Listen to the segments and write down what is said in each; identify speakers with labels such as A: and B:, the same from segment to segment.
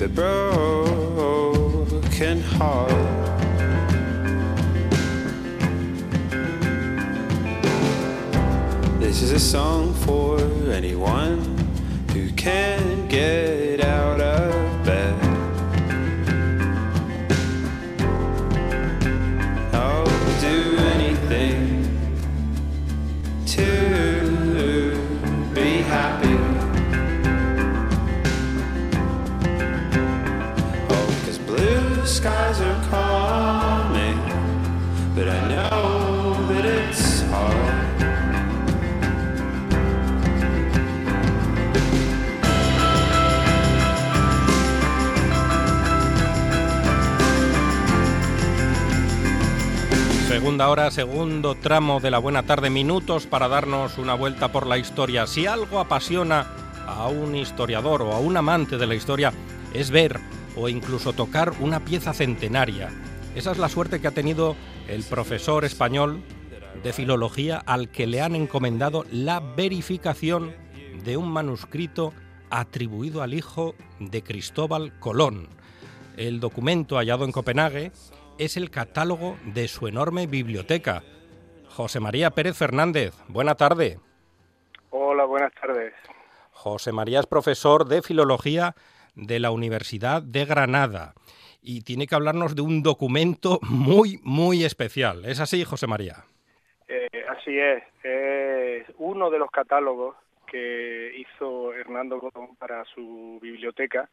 A: that broke segundo tramo de la buena tarde, minutos para darnos una vuelta por la historia. Si algo apasiona a un historiador o a un amante de la historia es ver o incluso tocar una pieza centenaria. Esa es la suerte que ha tenido el profesor español de filología al que le han encomendado la verificación de un manuscrito atribuido al hijo de Cristóbal Colón. El documento hallado en Copenhague es el catálogo de su enorme biblioteca. José María Pérez Fernández, buena tarde.
B: Hola, buenas tardes.
A: José María es profesor de Filología de la Universidad de Granada y tiene que hablarnos de un documento muy, muy especial. ¿Es así, José María?
B: Eh, así es. Es uno de los catálogos que hizo Hernando Godón para su biblioteca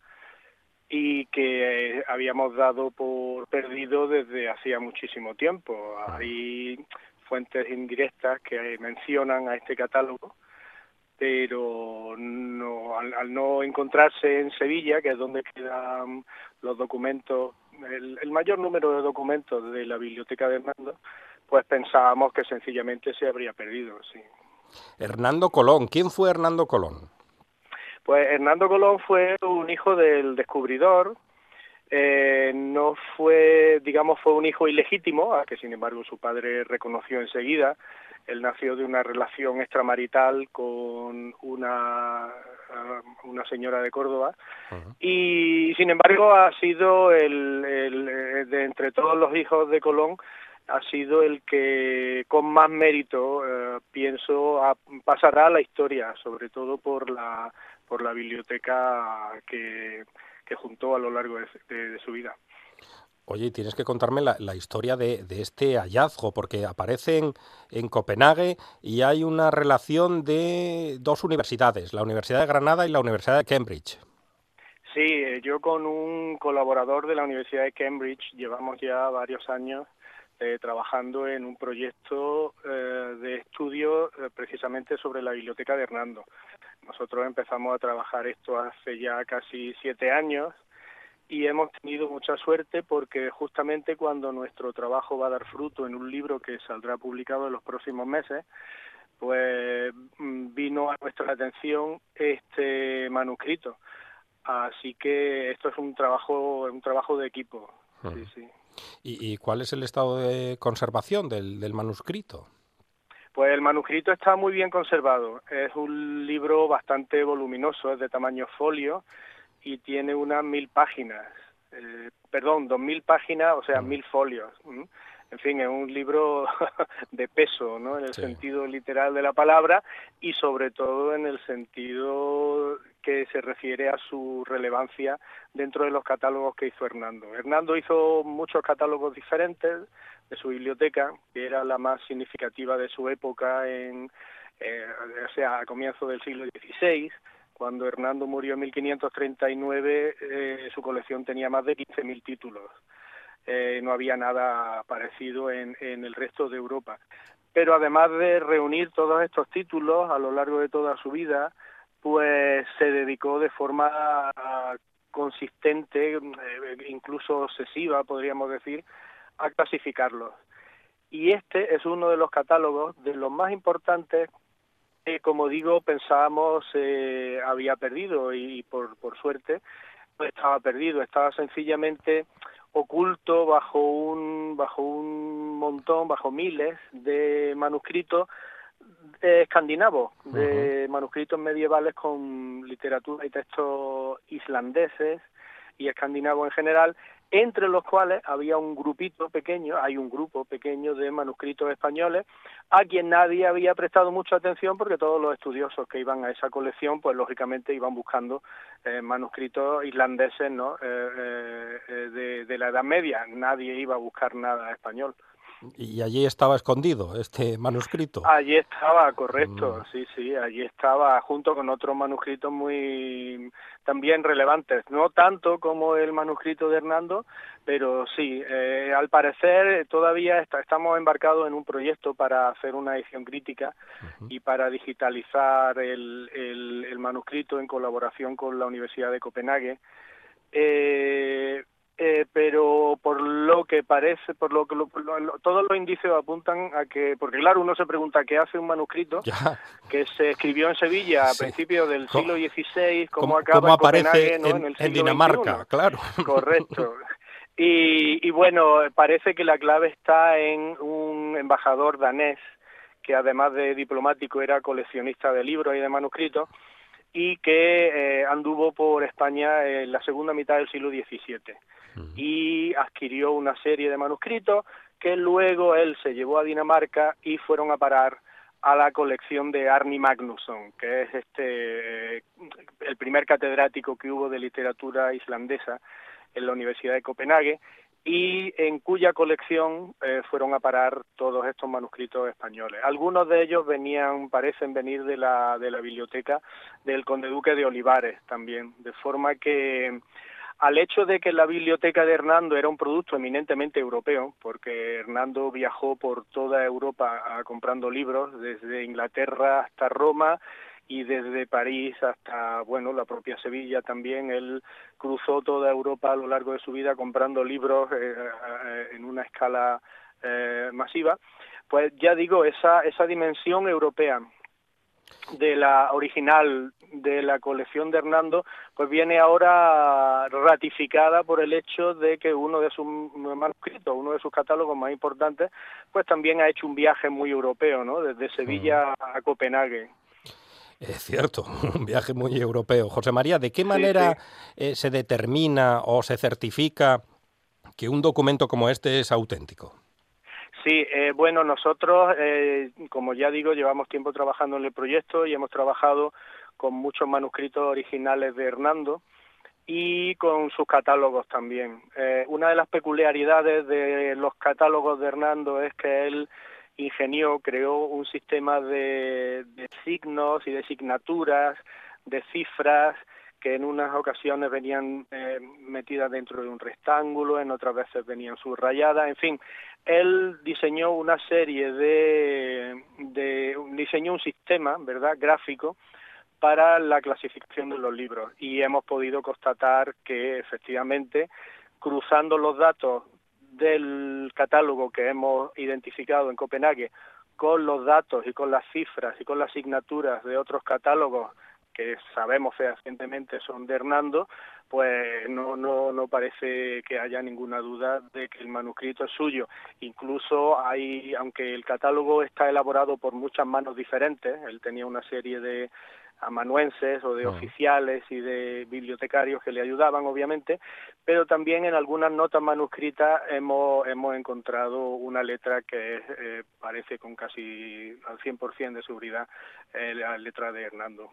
B: y que eh, habíamos dado por perdido desde hacía muchísimo tiempo. Hay fuentes indirectas que mencionan a este catálogo, pero no, al, no encontrarse en Sevilla, que es donde quedan los documentos, el, mayor número de documentos de la biblioteca de Hernando, pues pensábamos que sencillamente se habría perdido.
A: Hernando Colón, ¿quién fue Hernando Colón?
B: Pues Hernando Colón fue un hijo del descubridor, eh, no fue, digamos, fue un hijo ilegítimo, a que sin embargo su padre reconoció enseguida. Él nació de una relación extramarital con una, una señora de Córdoba y sin embargo ha sido el, el, de entre todos los hijos de Colón ha sido el que con más mérito eh, pienso pasará a la historia, sobre todo por la por la biblioteca que, que juntó a lo largo de, su vida.
A: Oye, tienes que contarme la, historia de, este hallazgo, porque aparece en, Copenhague y hay una relación de dos universidades, la Universidad de Granada y la Universidad de Cambridge.
B: Sí, eh, yo con un colaborador de la Universidad de Cambridge llevamos ya varios años eh, trabajando en un proyecto eh, de estudio eh, precisamente sobre la biblioteca de Hernando. Nosotros empezamos a trabajar esto hace ya casi siete años y hemos tenido mucha suerte porque justamente cuando nuestro trabajo va a dar fruto en un libro que saldrá publicado en los próximos meses, pues mm, vino a nuestra atención este manuscrito. Así que esto es un trabajo, un trabajo de equipo. Sí, sí.
A: ¿Y, cuál es el estado de conservación del, manuscrito?
B: Pues el manuscrito está muy bien conservado. Es un libro bastante voluminoso, es de tamaño folio y tiene unas mil páginas. Eh, perdón, dos mil páginas, o sea, mil folios. En fin, es un libro de peso, ¿no? En el sentido literal de la palabra y sobre todo en el sentido que se refiere a su relevancia dentro de los catálogos que hizo Hernando. Hernando hizo muchos catálogos diferentes de su biblioteca, que era la más significativa de su época, en, eh, o sea, a comienzos del siglo XVI, Cuando Hernando murió en 1539, eh, su colección tenía más de 15.000 títulos. Eh, no había nada parecido en, en el resto de Europa. Pero además de reunir todos estos títulos a lo largo de toda su vida, pues se dedicó de forma consistente, eh, incluso obsesiva, podríamos decir, a clasificarlos. Y este es uno de los catálogos de los más importantes que, como digo, pensábamos eh, había perdido y por, por suerte pues estaba perdido, estaba sencillamente oculto bajo un bajo un montón, bajo miles de manuscritos escandinavos, de manuscritos medievales con literatura y textos islandeses y escandinavos en general, entre los cuales había un grupito pequeño, hay un grupo pequeño de manuscritos españoles, a quien nadie había prestado mucha atención porque todos los estudiosos que iban a esa colección, pues lógicamente iban buscando eh, manuscritos irlandeses ¿no? Eh, eh, de, de la Edad Media, nadie iba a buscar nada español.
A: Y allí estaba escondido este manuscrito.
B: Allí estaba, correcto, mm. sí, sí, allí estaba junto con otros manuscritos muy también relevantes, no tanto como el manuscrito de Hernando, pero sí, eh, al parecer todavía estamos embarcados en un proyecto para hacer una edición crítica y para digitalizar el, el, el manuscrito en colaboración con la Universidad de Copenhague. Eh, eh, pero por lo que parece, por lo que todos los indicios apuntan a que, porque claro, uno se pregunta qué hace un manuscrito que se escribió en Sevilla a principios del siglo XVI, cómo, acaba
A: aparece
B: en,
A: en, Dinamarca, claro.
B: Correcto. Y, y bueno, parece que la clave está en un embajador danés que además de diplomático era coleccionista de libros y de manuscritos y que eh, anduvo por España en la segunda mitad del siglo XVII y adquirió una serie de manuscritos que luego él se llevó a Dinamarca y fueron a parar a la colección de Arni Magnusson, que es este el primer catedrático que hubo de literatura islandesa en la Universidad de Copenhague y en cuya colección eh, fueron a parar todos estos manuscritos españoles. Algunos de ellos venían, parecen venir de la, de la biblioteca del conde duque de Olivares también, de forma que al hecho de que la biblioteca de Hernando era un producto eminentemente europeo, porque Hernando viajó por toda Europa comprando libros, desde Inglaterra hasta Roma y desde París hasta, bueno, la propia Sevilla también, él cruzó toda Europa a lo largo de su vida comprando libros eh, eh, en una escala eh, masiva, pues ya digo, esa, esa dimensión europea de la original de la colección de Hernando, pues viene ahora ratificada por el hecho de que uno de sus manuscritos, uno de sus catálogos más importantes, pues también ha hecho un viaje muy europeo, ¿no? Desde Sevilla a Copenhague.
A: Es cierto, un viaje muy europeo. José María, ¿de qué manera eh, se determina o se certifica que un documento como este es auténtico?
B: Sí, eh, bueno, nosotros, eh, como ya digo, llevamos tiempo trabajando en el proyecto y hemos trabajado con muchos manuscritos originales de Hernando y con sus catálogos también. Eh, una de las peculiaridades de los catálogos de Hernando es que él ingenió, creó un sistema de, de signos y de signaturas, de cifras, que en unas ocasiones venían eh, metidas dentro de un rectángulo, en otras veces venían subrayadas, en fin, él diseñó una serie de, de diseñó un sistema, ¿verdad?, gráfico para la clasificación de los libros y hemos podido constatar que efectivamente cruzando los datos del catálogo que hemos identificado en Copenhague con los datos y con las cifras y con las asignaturas de otros catálogos que sabemos fehacientemente son de Hernando, pues no, no, no parece que haya ninguna duda de que el manuscrito es suyo. Incluso hay, aunque el catálogo está elaborado por muchas manos diferentes, él tenía una serie de amanuenses o de oficiales y de bibliotecarios que le ayudaban, obviamente, pero también en algunas notas manuscritas hemos, hemos encontrado una letra que eh, parece con casi al 100% de seguridad eh, la letra de Hernando.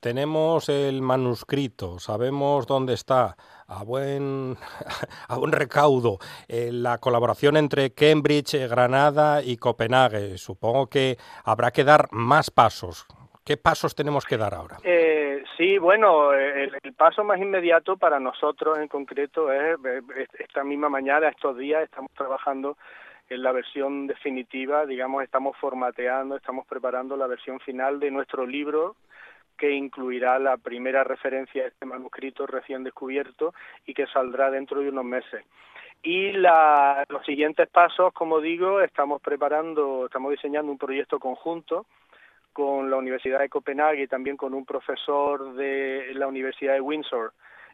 A: Tenemos el manuscrito, sabemos dónde está, a buen, a buen recaudo, eh, la colaboración entre Cambridge, eh, Granada y Copenhague. Supongo que habrá que dar más pasos. ¿Qué pasos tenemos que dar ahora?
B: Eh, Sí, bueno, el, paso más inmediato para nosotros en concreto es esta misma mañana, estos días, estamos trabajando en la versión definitiva, digamos, estamos formateando, estamos preparando la versión final de nuestro libro que incluirá la primera referencia a este manuscrito recién descubierto y que saldrá dentro de unos meses. Y los siguientes pasos, como digo, estamos preparando, estamos diseñando un proyecto conjunto con la Universidad de Copenhague y también con un profesor de la Universidad de Windsor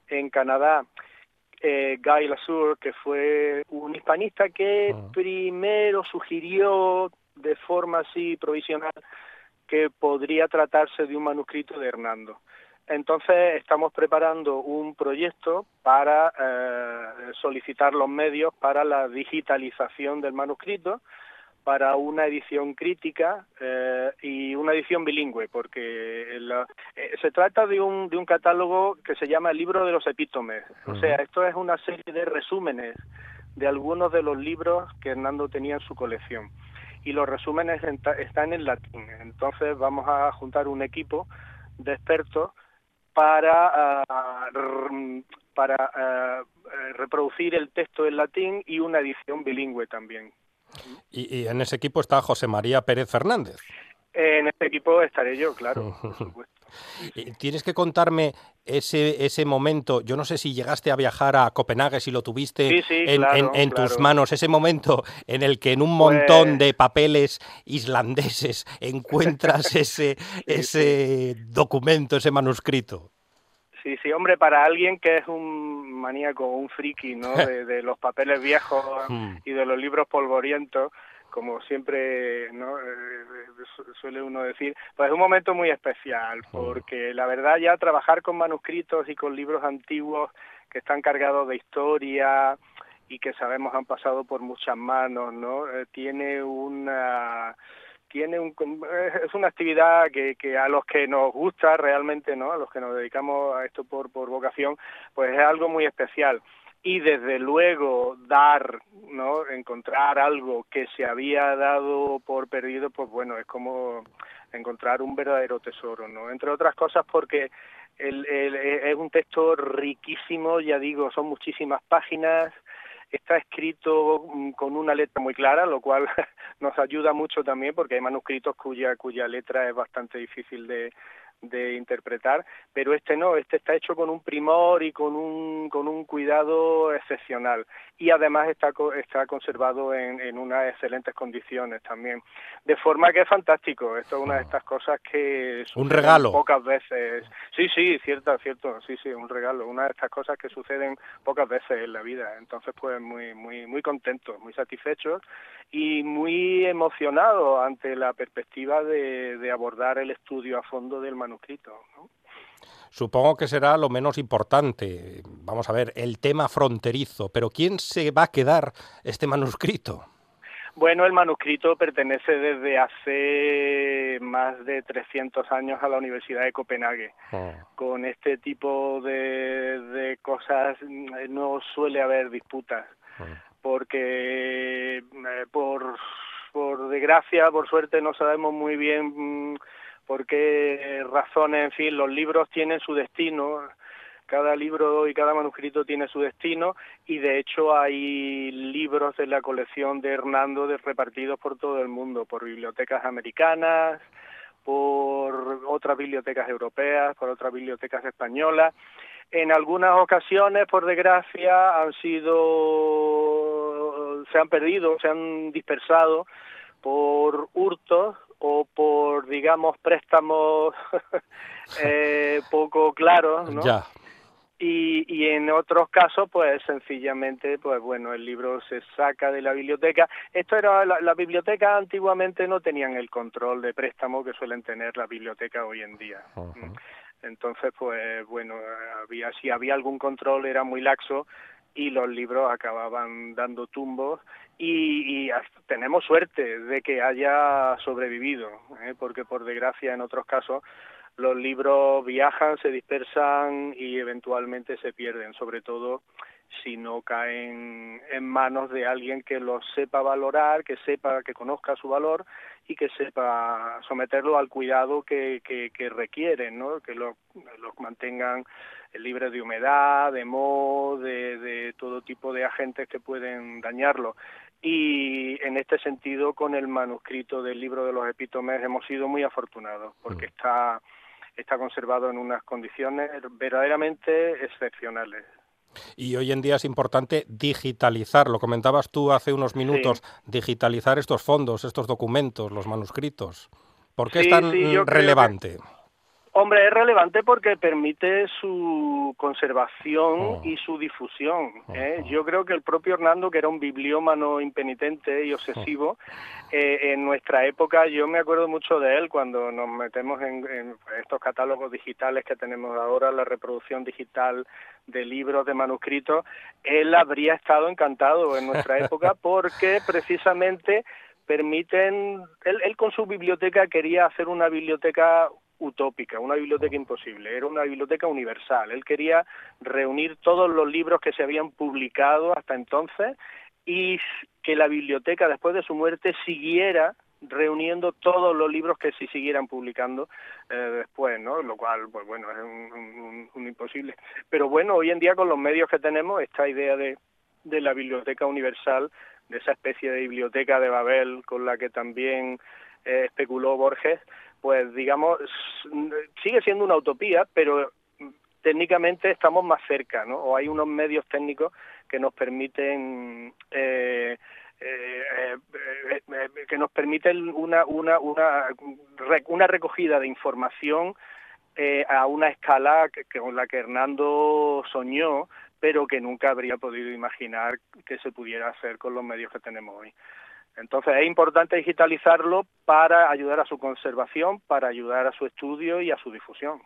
B: en Canadá, eh, Guy Lasur, que fue un hispanista que ah. primero sugirió de forma así provisional que podría tratarse de un manuscrito de Hernando. Entonces estamos preparando un proyecto para eh, solicitar los medios para la digitalización del manuscrito, para una edición crítica eh, y una edición bilingüe, porque eh, se trata de un, de un catálogo que se llama el Libro de los Epítomes. O sea, esto es una serie de resúmenes de algunos de los libros que Hernando tenía en su colección y los resúmenes están en latín. Entonces vamos a juntar un equipo de expertos para, ah, para ah, reproducir el texto en latín y una edición bilingüe también.
A: Y, en ese equipo está José María Pérez Fernández.
B: En ese equipo estaré yo, claro, por supuesto.
A: Tienes que contarme ese, ese momento, yo no sé si llegaste a viajar a Copenhague, si lo tuviste en, tus manos, ese momento en el que en un montón pues de papeles islandeses encuentras ese, ese documento, ese manuscrito.
B: Sí, sí, hombre, para alguien que es un maníaco, un friki, ¿no? De, los papeles viejos hmm. y de los libros polvorientos, como siempre ¿no? Eh, suele uno decir, pues es un momento muy especial, porque la verdad ya trabajar con manuscritos y con libros antiguos que están cargados de historia y que sabemos han pasado por muchas manos, ¿no? Eh, tiene una tiene un, es una actividad que, que a los que nos gusta realmente, ¿no? A los que nos dedicamos a esto por, por vocación, pues es algo muy especial. Y desde luego dar, ¿no? Encontrar algo que se había dado por perdido, pues bueno, es como encontrar un verdadero tesoro, ¿no? Entre otras cosas porque el, el, es un texto riquísimo, ya digo, son muchísimas páginas, está escrito mm, con una letra muy clara, lo cual nos ayuda mucho también porque hay manuscritos cuya, cuya letra es bastante difícil de, de interpretar, pero este no, este está hecho con un primor y con un, con un cuidado excepcional y además está, está conservado en, en unas excelentes condiciones también. De forma que es fantástico, esto es una de estas cosas que...
A: Un regalo.
B: Pocas veces. Sí, sí, cierto, cierto, sí, sí, un regalo, una de estas cosas que suceden pocas veces en la vida. Entonces, pues muy, muy, muy contentos, muy satisfechos y muy emocionados ante la perspectiva de, de abordar el estudio a fondo del manuscrito. ¿no?
A: Supongo que será lo menos importante. Vamos a ver, el tema fronterizo. Pero ¿quién se va a quedar este manuscrito?
B: Bueno, el manuscrito pertenece desde hace más de 300 años a la Universidad de Copenhague. Ah. Con este tipo de, cosas mm, no suele haber disputas, ah. porque eh, por, por desgracia, por suerte, no sabemos muy bien mm, por qué razones, en fin, los libros tienen su destino, cada libro y cada manuscrito tiene su destino y de hecho hay libros de la colección de Hernando repartidos por todo el mundo, por bibliotecas americanas, por otras bibliotecas europeas, por otras bibliotecas españolas. En algunas ocasiones, por desgracia, han sido, se han perdido, se han dispersado por hurtos o por, digamos, préstamos eh, poco claros, ¿no?
A: Ya.
B: Y, y en otros casos, pues sencillamente, pues bueno, el libro se saca de la biblioteca. Esto era, la, la biblioteca antiguamente no tenían el control de préstamo que suelen tener las bibliotecas hoy en día. Entonces, pues bueno, había, si había algún control era muy laxo y los libros acababan dando tumbos y, tenemos suerte de que haya sobrevivido, ¿eh? porque por desgracia en otros casos los libros viajan, se dispersan y eventualmente se pierden, sobre todo si no caen en manos de alguien que los sepa valorar, que sepa, que conozca su valor y que sepa someterlo al cuidado que, que, requieren, ¿no? que los mantengan libres de humedad, de moho, de, de todo tipo de agentes que pueden dañarlo y en este sentido con el manuscrito del libro de los epítomes hemos sido muy afortunados porque mm. está está conservado en unas condiciones verdaderamente excepcionales.
A: Y hoy en día es importante digitalizar, lo comentabas tú hace unos minutos, digitalizar estos fondos, estos documentos, los manuscritos. ¿Por qué es tan relevante?
B: Hombre, es relevante porque permite su conservación oh. y su difusión. Oh, ¿eh? oh. Yo creo que el propio Hernando, que era un bibliómano impenitente y obsesivo, eh, en nuestra época, yo me acuerdo mucho de él cuando nos metemos en, en, estos catálogos digitales que tenemos ahora, la reproducción digital de libros, de manuscritos, él habría estado encantado en nuestra época porque precisamente permiten, él, él con su biblioteca quería hacer una biblioteca utópica, una biblioteca imposible, era una biblioteca universal. Él quería reunir todos los libros que se habían publicado hasta entonces y que la biblioteca después de su muerte siguiera reuniendo todos los libros que se siguieran publicando eh, después, ¿no? Lo cual, pues bueno, es un, imposible. Pero bueno, hoy en día con los medios que tenemos, esta idea de, la biblioteca universal, de esa especie de biblioteca de Babel con la que también eh, especuló Borges, pues digamos, sigue siendo una utopía, pero técnicamente estamos más cerca, ¿no? O hay unos medios técnicos que nos permiten eh, eh, eh, que nos permiten una una una una recogida de información a una escala que, con la que Hernando soñó, pero que nunca habría podido imaginar que se pudiera hacer con los medios que tenemos hoy. Entonces es importante digitalizarlo para ayudar a su conservación, para ayudar a su estudio y a su difusión.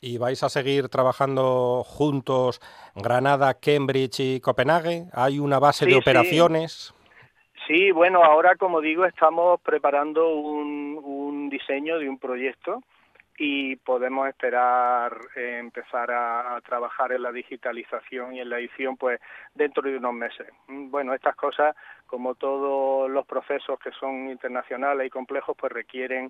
A: ¿Y vais a seguir trabajando juntos Granada, Cambridge y Copenhague? ¿Hay una base de operaciones?
B: Sí. bueno, ahora como digo estamos preparando un, un diseño de un proyecto y podemos esperar eh, empezar a, trabajar en la digitalización y en la edición pues dentro de unos meses. Bueno, estas cosas, como todos los procesos que son internacionales y complejos, pues requieren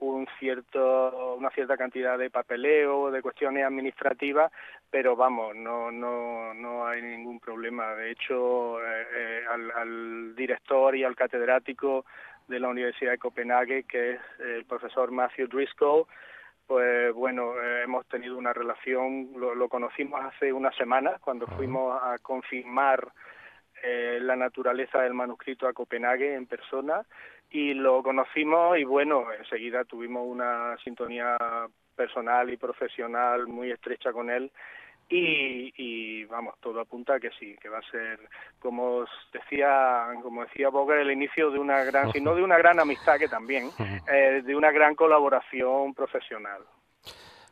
B: un cierto una cierta cantidad de papeleo de cuestiones administrativas pero vamos no no no hay ningún problema. De hecho eh, eh, al, al, director y al catedrático de la Universidad de Copenhague que es el profesor Matthew Driscoll pues bueno, eh, hemos tenido una relación, lo, conocimos hace unas semanas cuando fuimos a confirmar eh, la naturaleza del manuscrito a Copenhague en persona y lo conocimos y bueno, enseguida tuvimos una sintonía personal y profesional muy estrecha con él y, vamos todo apunta a que sí que va a ser como decía como decía Boga el inicio de una gran si no de una gran amistad que también eh, de una gran colaboración profesional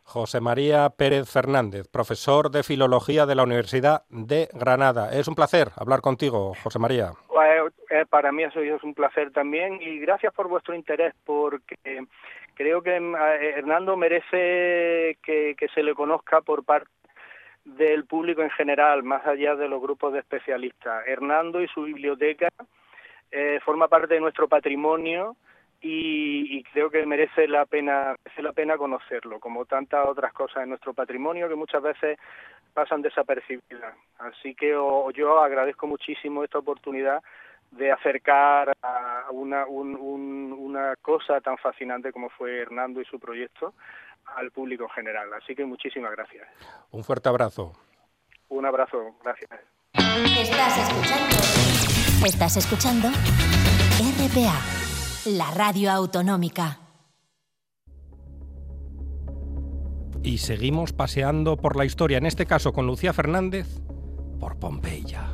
A: José María Pérez Fernández, profesor de Filología de la Universidad de Granada. Es un placer hablar contigo, José María.
B: Pues, eh, para mí eso es un placer también y gracias por vuestro interés porque creo que eh, Hernando merece que, que se le conozca por parte del público en general, más allá de los grupos de especialistas. Hernando y su biblioteca eh, forma parte de nuestro patrimonio y, creo que merece la pena merece la pena conocerlo, como tantas otras cosas en nuestro patrimonio que muchas veces pasan desapercibidas. Así que yo agradezco muchísimo esta oportunidad de acercar a una, una cosa tan fascinante como fue Hernando y su proyecto al público en general. Así que muchísimas gracias.
A: Un fuerte abrazo.
B: Un abrazo, gracias.
C: Estás escuchando. Estás escuchando RPA, la radio autonómica.
A: Y seguimos paseando por la historia, en este caso con Lucía Fernández, por Pompeya.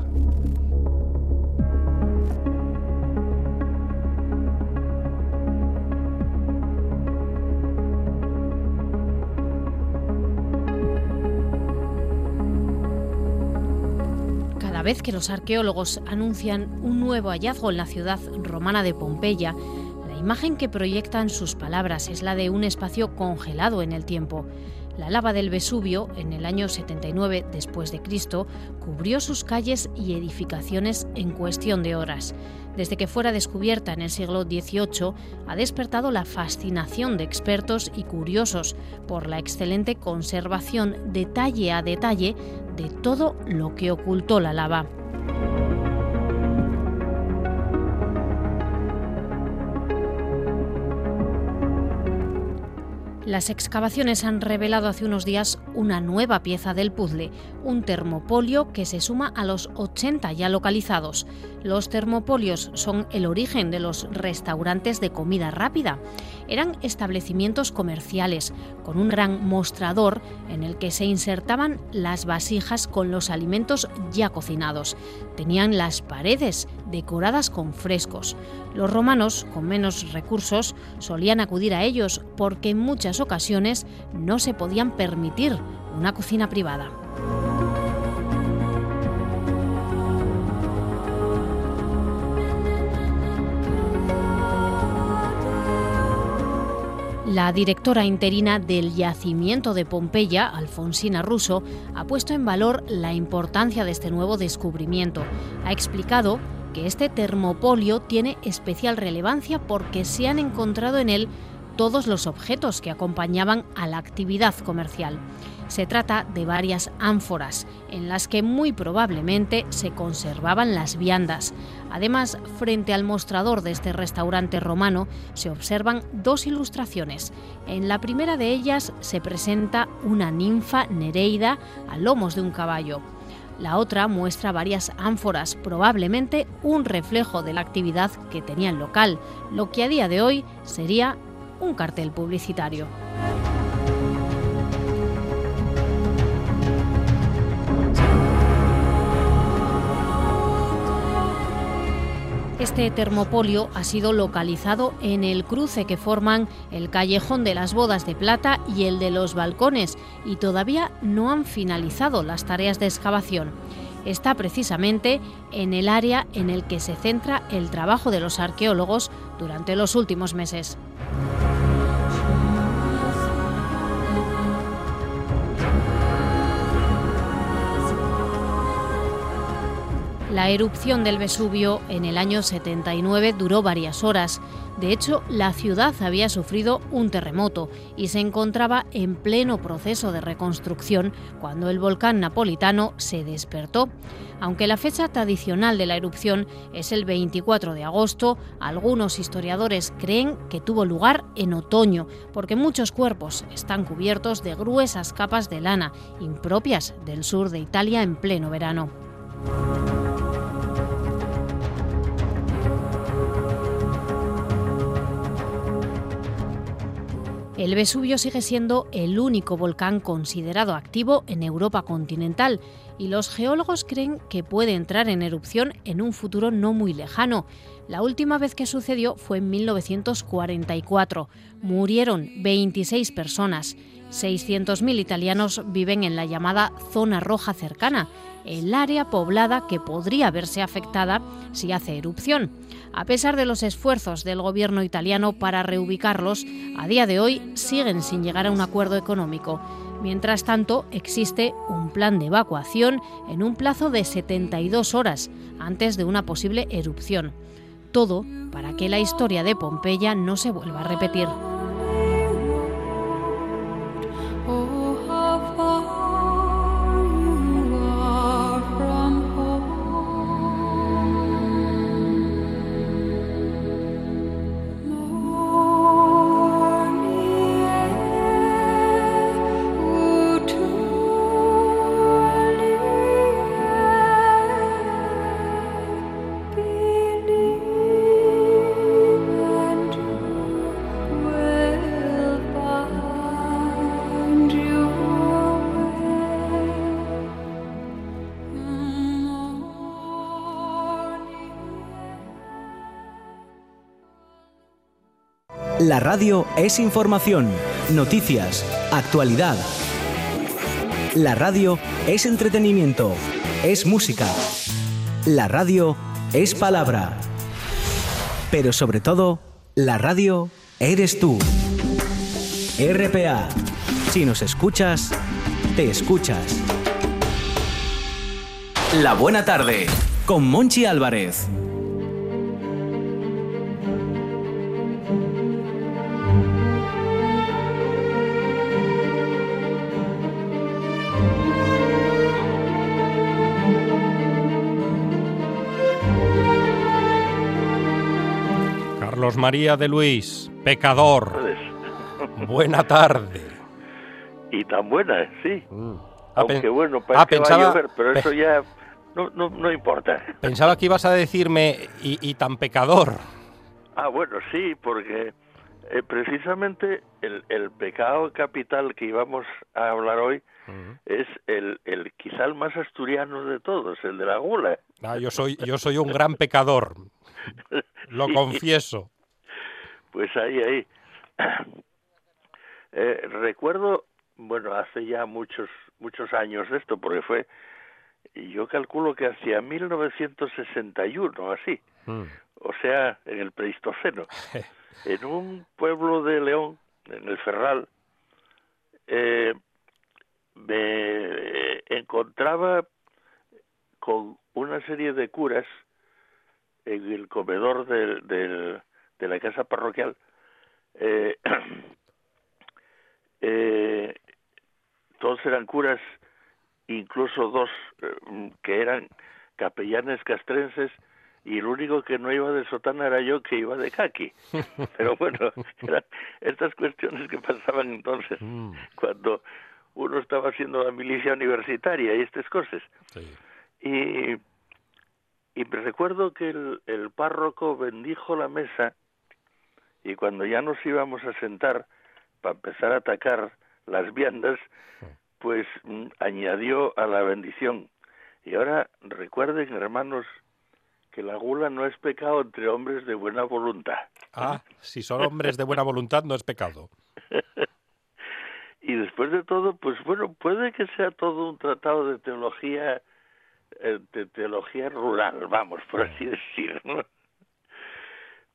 D: Vez que los arqueólogos anuncian un nuevo hallazgo en la ciudad romana de Pompeya, la imagen que proyectan sus palabras es la de un espacio congelado en el tiempo. La lava del Vesubio, en el año 79 después de Cristo, cubrió sus calles y edificaciones en cuestión de horas. Desde que fuera descubierta en el siglo XVIII, ha despertado la fascinación de expertos y curiosos por la excelente conservación detalle a detalle de todo lo que ocultó la lava. Las excavaciones han revelado hace unos días una nueva pieza del puzzle, un termopolio que se suma a los 80 ya localizados. Los termopolios son el origen de los restaurantes de comida rápida. Eran establecimientos comerciales con un gran mostrador en el que se insertaban las vasijas con los alimentos ya cocinados. Tenían las paredes decoradas con frescos. Los romanos, con menos recursos, solían acudir a ellos porque en muchas ocasiones no se podían permitir una cocina privada. La directora interina del yacimiento de Pompeya, Alfonsina Russo, ha puesto en valor la importancia de este nuevo descubrimiento. Ha explicado que este termopolio tiene especial relevancia porque se han encontrado en él todos los objetos que acompañaban a la actividad comercial. Se trata de varias ánforas en las que muy probablemente se conservaban las viandas. Además, frente al mostrador de este restaurante romano se observan dos ilustraciones. En la primera de ellas se presenta una ninfa nereida a lomos de un caballo. La otra muestra varias ánforas, probablemente un reflejo de la actividad que tenía el local, lo que a día de hoy sería un cartel publicitario. Este termopolio ha sido localizado en el cruce que forman el callejón de las bodas de plata y el de los balcones y todavía no han finalizado las tareas de excavación. Está precisamente en el área en el que se centra el trabajo de los arqueólogos durante los últimos meses. La erupción del Vesubio en el año 79 duró varias horas. De hecho, la ciudad había sufrido un terremoto y se encontraba en pleno proceso de reconstrucción cuando el volcán napolitano se despertó. Aunque la fecha tradicional de la erupción es el 24 de agosto, algunos historiadores creen que tuvo lugar en otoño, porque muchos cuerpos están cubiertos de gruesas capas de lana, impropias del sur de Italia en pleno verano. El Vesubio sigue siendo el único volcán considerado activo en Europa continental y los geólogos creen que puede entrar en erupción en un futuro no muy lejano. La última vez que sucedió fue en 1944. Murieron 26 personas. 600.000 italianos viven en la llamada zona roja cercana, el área poblada que podría verse afectada si hace erupción. A pesar de los esfuerzos del gobierno italiano para reubicarlos, a día de hoy siguen sin llegar a un acuerdo económico. Mientras tanto, existe un plan de evacuación en un plazo de 72 horas antes de una posible erupción. Todo para que la historia de Pompeya no se vuelva a repetir.
E: La radio es información, noticias, actualidad. La radio es entretenimiento, es música. La radio es palabra. Pero sobre todo, la radio eres tú. RPA, Si nos escuchas, te escuchas. La buena tarde con Monchi Álvarez.
A: María de Luis, pecador. Buena tarde.
F: Y tan buena, sí.
A: Mm.
F: Aunque bueno, parece
A: ah,
F: que
A: pensaba-
F: va a llover, pero eso ya no, no, no importa.
A: Pensaba que ibas a decirme y, y tan pecador.
F: Ah, bueno, sí, porque eh, precisamente el, el pecado capital que íbamos a hablar hoy es el, el quizá el más asturiano de todos, el de la gula.
A: Ah, yo soy yo soy un gran pecador, lo confieso.
F: Pues ahí, ahí. Eh, recuerdo, bueno, hace ya muchos muchos años de esto, porque fue, yo calculo que hacia 1961, así,
A: Mm.
F: o sea, en el Pleistoceno, en un pueblo de León, en el Ferral, eh, me encontraba con una serie de curas en el comedor del- del- de la casa parroquial. Eh, eh, todos eran curas, incluso dos eh, que eran capellanes castrenses y el único que no iba de sotana era yo que iba de caqui. Pero bueno, eran estas cuestiones que pasaban entonces
A: Mm,
F: cuando uno estaba haciendo la milicia universitaria y estas cosas.
A: sí.
F: Y, y me recuerdo que el, el párroco bendijo la mesa y cuando ya nos íbamos a sentar para empezar a atacar las viandas, pues mm, añadió a la bendición. Y ahora recuerden, hermanos, que la gula no es pecado entre hombres de buena voluntad.
A: Ah, si son hombres de buena voluntad no es pecado.
F: Y después de todo, pues bueno, puede que sea todo un tratado de teología, eh, de teología rural, vamos, por así decir, ¿no?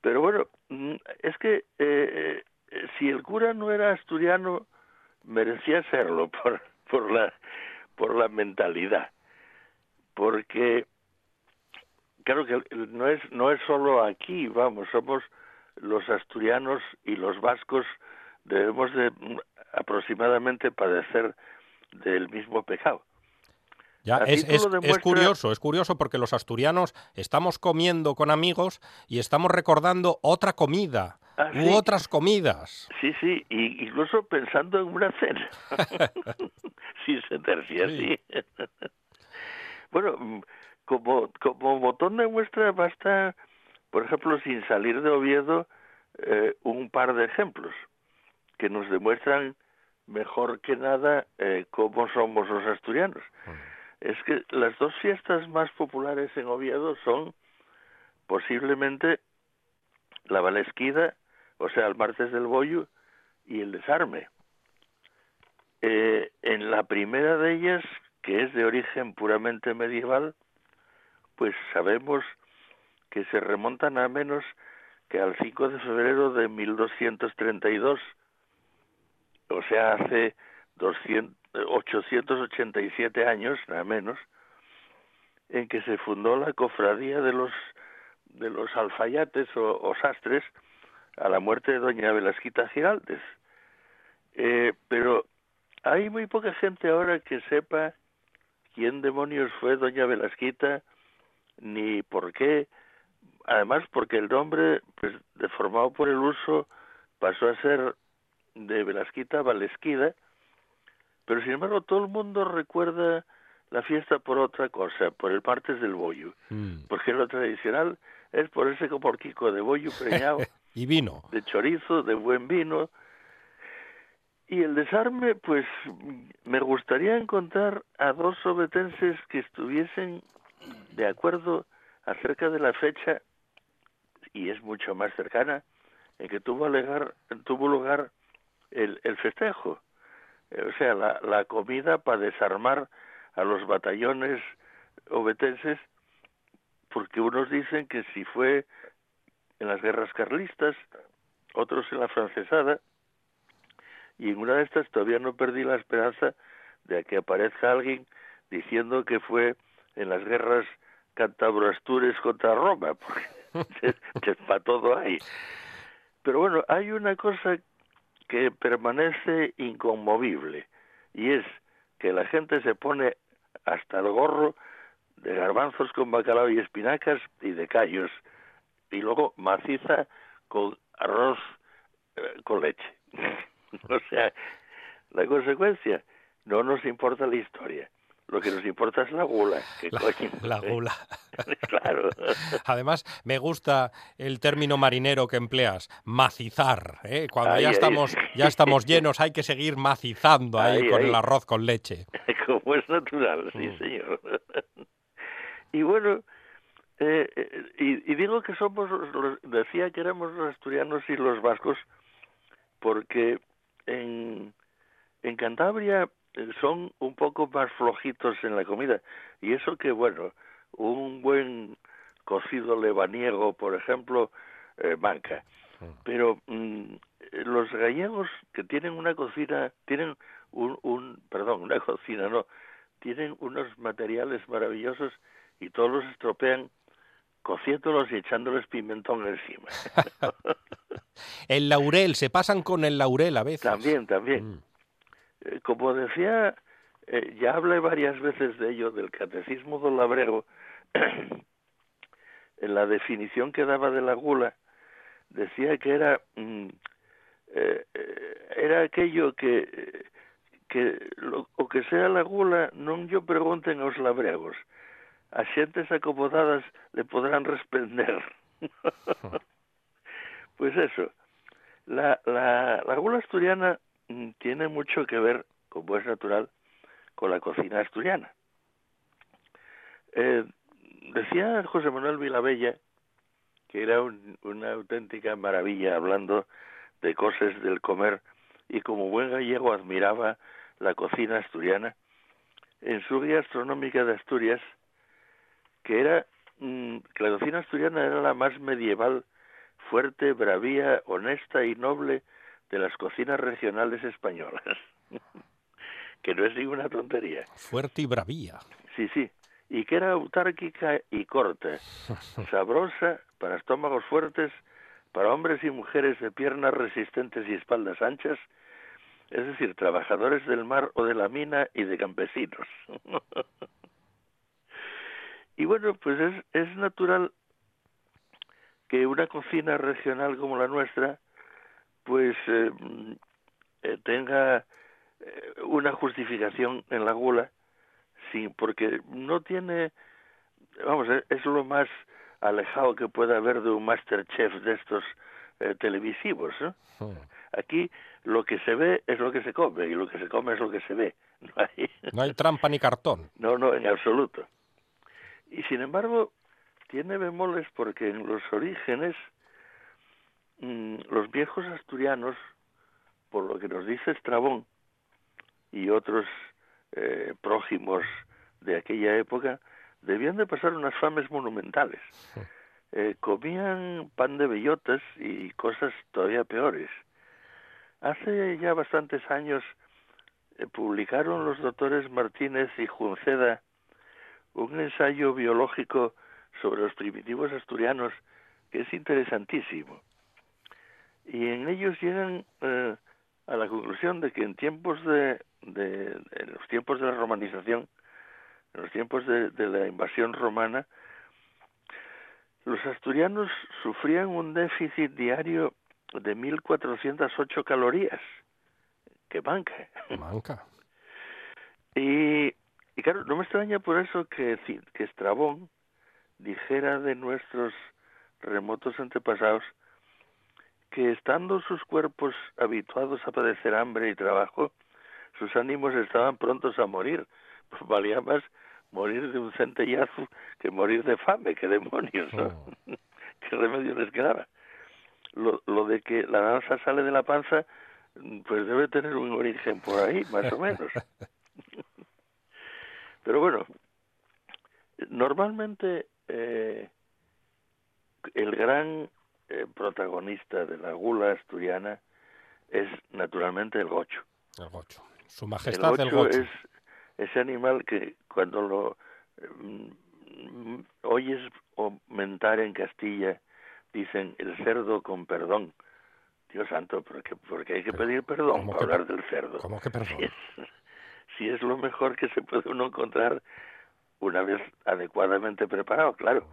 F: Pero bueno, mm, es que eh, eh, si el cura no era asturiano, merecía serlo por, por la por la mentalidad, porque claro que no es no es solo aquí, vamos, somos los asturianos y los vascos debemos de aproximadamente padecer del mismo pecado.
A: Ya, es, es- curioso, es curioso porque los asturianos estamos comiendo con amigos y estamos recordando otra comida
F: Ah,
A: u
F: sí.
A: otras comidas.
F: Sí, sí, y incluso pensando en una cena, sin sentarse así. bueno, mm, como, como botón de muestra basta, por ejemplo, sin salir de Oviedo, eh, un par de ejemplos que nos demuestran mejor que nada eh, cómo somos los asturianos. Es que las dos fiestas más populares en Oviedo son posiblemente la Valesquida, o sea, el martes del Bollo, y el desarme. Eh, en la primera de ellas, que es de origen puramente medieval, pues sabemos que se remontan a menos que al 5 de febrero de 1232, o sea, hace 200, 887 años, nada menos, en que se fundó la cofradía de los de los alfayates o sastres a la muerte de doña Velasquita Giraldes. Eh, pero hay muy poca gente ahora que sepa quién demonios fue doña Velasquita ni por qué. Además, porque el nombre, pues, deformado por el uso, pasó a ser de Velasquita Valesquida, pero sin embargo todo el mundo recuerda la fiesta por otra cosa, por el martes del bollo,
A: Mm.
F: porque lo tradicional es por ese porquico de bollo preñado,
A: Y vino.
F: de chorizo, de buen vino. Y el desarme, pues me gustaría encontrar a dos sobetenses que estuviesen de acuerdo acerca de la fecha, y es mucho más cercana, en que tuvo, lugar, tuvo lugar el, el festejo. O sea, la, la comida para desarmar a los batallones obetenses, porque unos dicen que si fue en las guerras carlistas, otros en la francesada, y en una de estas todavía no perdí la esperanza de que aparezca alguien diciendo que fue en las guerras cantabro-astures contra Roma, porque para todo hay. Pero bueno, hay una cosa que permanece inconmovible y es que la gente se pone hasta el gorro de garbanzos con bacalao y espinacas y de callos y luego maciza con arroz eh, con leche. o sea, la consecuencia, no nos importa la historia. Lo que nos importa es la gula.
A: la, gula.
F: claro.
A: Además, me gusta el término marinero que empleas, macizar. ¿eh? Cuando ya, estamos, ya estamos llenos, hay que seguir macizando ahí, con el arroz con leche.
F: Como es natural, sí, mm. señor. y bueno, eh, eh, y, digo que somos, decía que éramos los asturianos y los vascos, porque en, en Cantabria eh, son un poco más flojitos en la comida. Y eso que, bueno, un buen cocido lebaniego, por ejemplo, eh, manca. Mm. Pero mm, los gallegos que tienen una cocina, tienen un, un, perdón, una cocina, no, tienen unos materiales maravillosos y todos los estropean cociéndolos y echándoles pimentón encima.
A: el laurel, se pasan con el laurel a veces.
F: También, también. Mm. Eh, como decía, eh, ya hablé varias veces de ello, del catecismo del labrego, en la definición que daba de la gula, decía que era, mm, eh, era aquello que, que lo, o que sea la gula, no yo pregunten a los labregos, a xentes acomodadas le podrán responder. pues eso, la, la, la gula asturiana Mm, tiene mucho que ver, como es natural, con la cocina asturiana. Eh, decía José Manuel Vilabella que era una auténtica maravilla hablando de cosas del comer y como buen gallego admiraba la cocina asturiana en su guía astronómica de Asturias que era mm, que la cocina asturiana era la más medieval, fuerte, bravía, honesta y noble de las cocinas regionales españolas, que no es ninguna tontería.
A: Fuerte y bravía.
F: Sí, sí, y que era autárquica y corta, sabrosa para estómagos fuertes, para hombres y mujeres de piernas resistentes y espaldas anchas, es decir, trabajadores del mar o de la mina y de campesinos. y bueno, pues es, es natural que una cocina regional como la nuestra pues eh, eh, tenga eh, una justificación en la gula, sí, porque no tiene, vamos, es, lo más alejado que pueda haber de un Masterchef de estos televisivos. Hmm. Aquí lo que se ve es lo que se come y lo que se come es lo que se ve.
A: No hay, no hay trampa ni cartón.
F: No, no, en absoluto. Y sin embargo, tiene bemoles porque en los orígenes Mm, los viejos asturianos, por lo que nos dice Estrabón y otros eh, prójimos de aquella época, debían de pasar unas fames monumentales. Eh, comían pan de bellotas y cosas todavía peores. Hace ya bastantes años eh, publicaron los doctores Martínez y Junceda un ensayo biológico sobre los primitivos asturianos que es interesantísimo y en ellos llegan eh, a la conclusión de que en tiempos de, de en los tiempos de la romanización, en los tiempos de, de la invasión romana, los asturianos sufrían un déficit diario de 1.408 calorías. que manca!
A: Manca.
F: Y, y claro, no me extraña por eso que, que Estrabón dijera de nuestros remotos antepasados que estando sus cuerpos habituados a padecer hambre y trabajo, sus ánimos estaban prontos a morir. Pues valía más morir de un centellazo que morir de fame, que demonios, ¿no? Oh. ¿Qué remedio les quedaba? Lo, lo de que la danza sale de la panza, pues debe tener un origen por ahí, más o menos. Pero bueno, normalmente eh, el gran eh, protagonista de la gula asturiana es naturalmente el gocho.
A: El gocho. Su majestad
F: el gocho, es ese animal que cuando lo mm, oyes mentar en Castilla dicen el cerdo con perdón. Dios santo, porque, porque hay que pedir perdón para hablar del cerdo.
A: ¿Cómo que perdón?
F: Si es, lo mejor que se puede uno encontrar una vez adecuadamente preparado, claro.